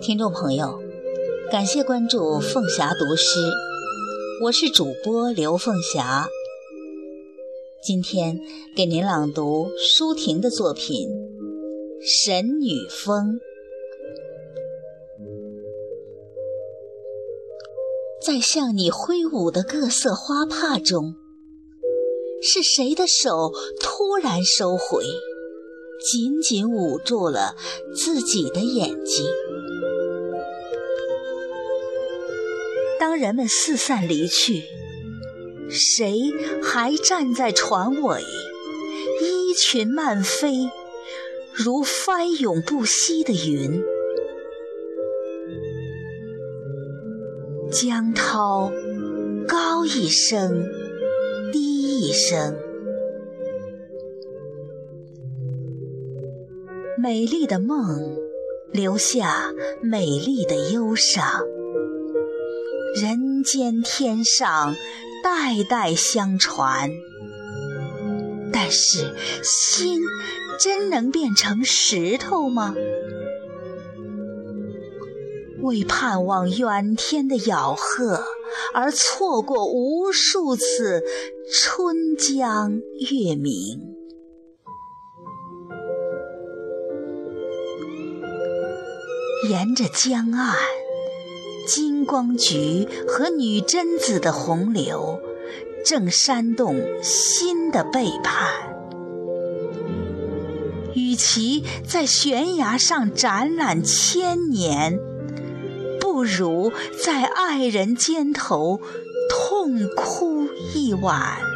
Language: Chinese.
听众朋友，感谢关注凤霞读诗，我是主播刘凤霞。今天给您朗读舒婷的作品《神女峰》。在向你挥舞的各色花帕中，是谁的手突然收回，紧紧捂住了自己的眼睛？当人们四散离去，谁还站在船尾，衣裙漫飞，如翻涌不息的云？江涛高一声，一声，美丽的梦留下美丽的忧伤，人间天上代代相传。但是心真能变成石头吗？为盼望远天的咬鹤，而错过无数次春江月明。沿着江岸，金光菊和女贞子的洪流，正煽动新的背叛。与其在悬崖上展览千年。不如在爱人肩头痛哭一晚。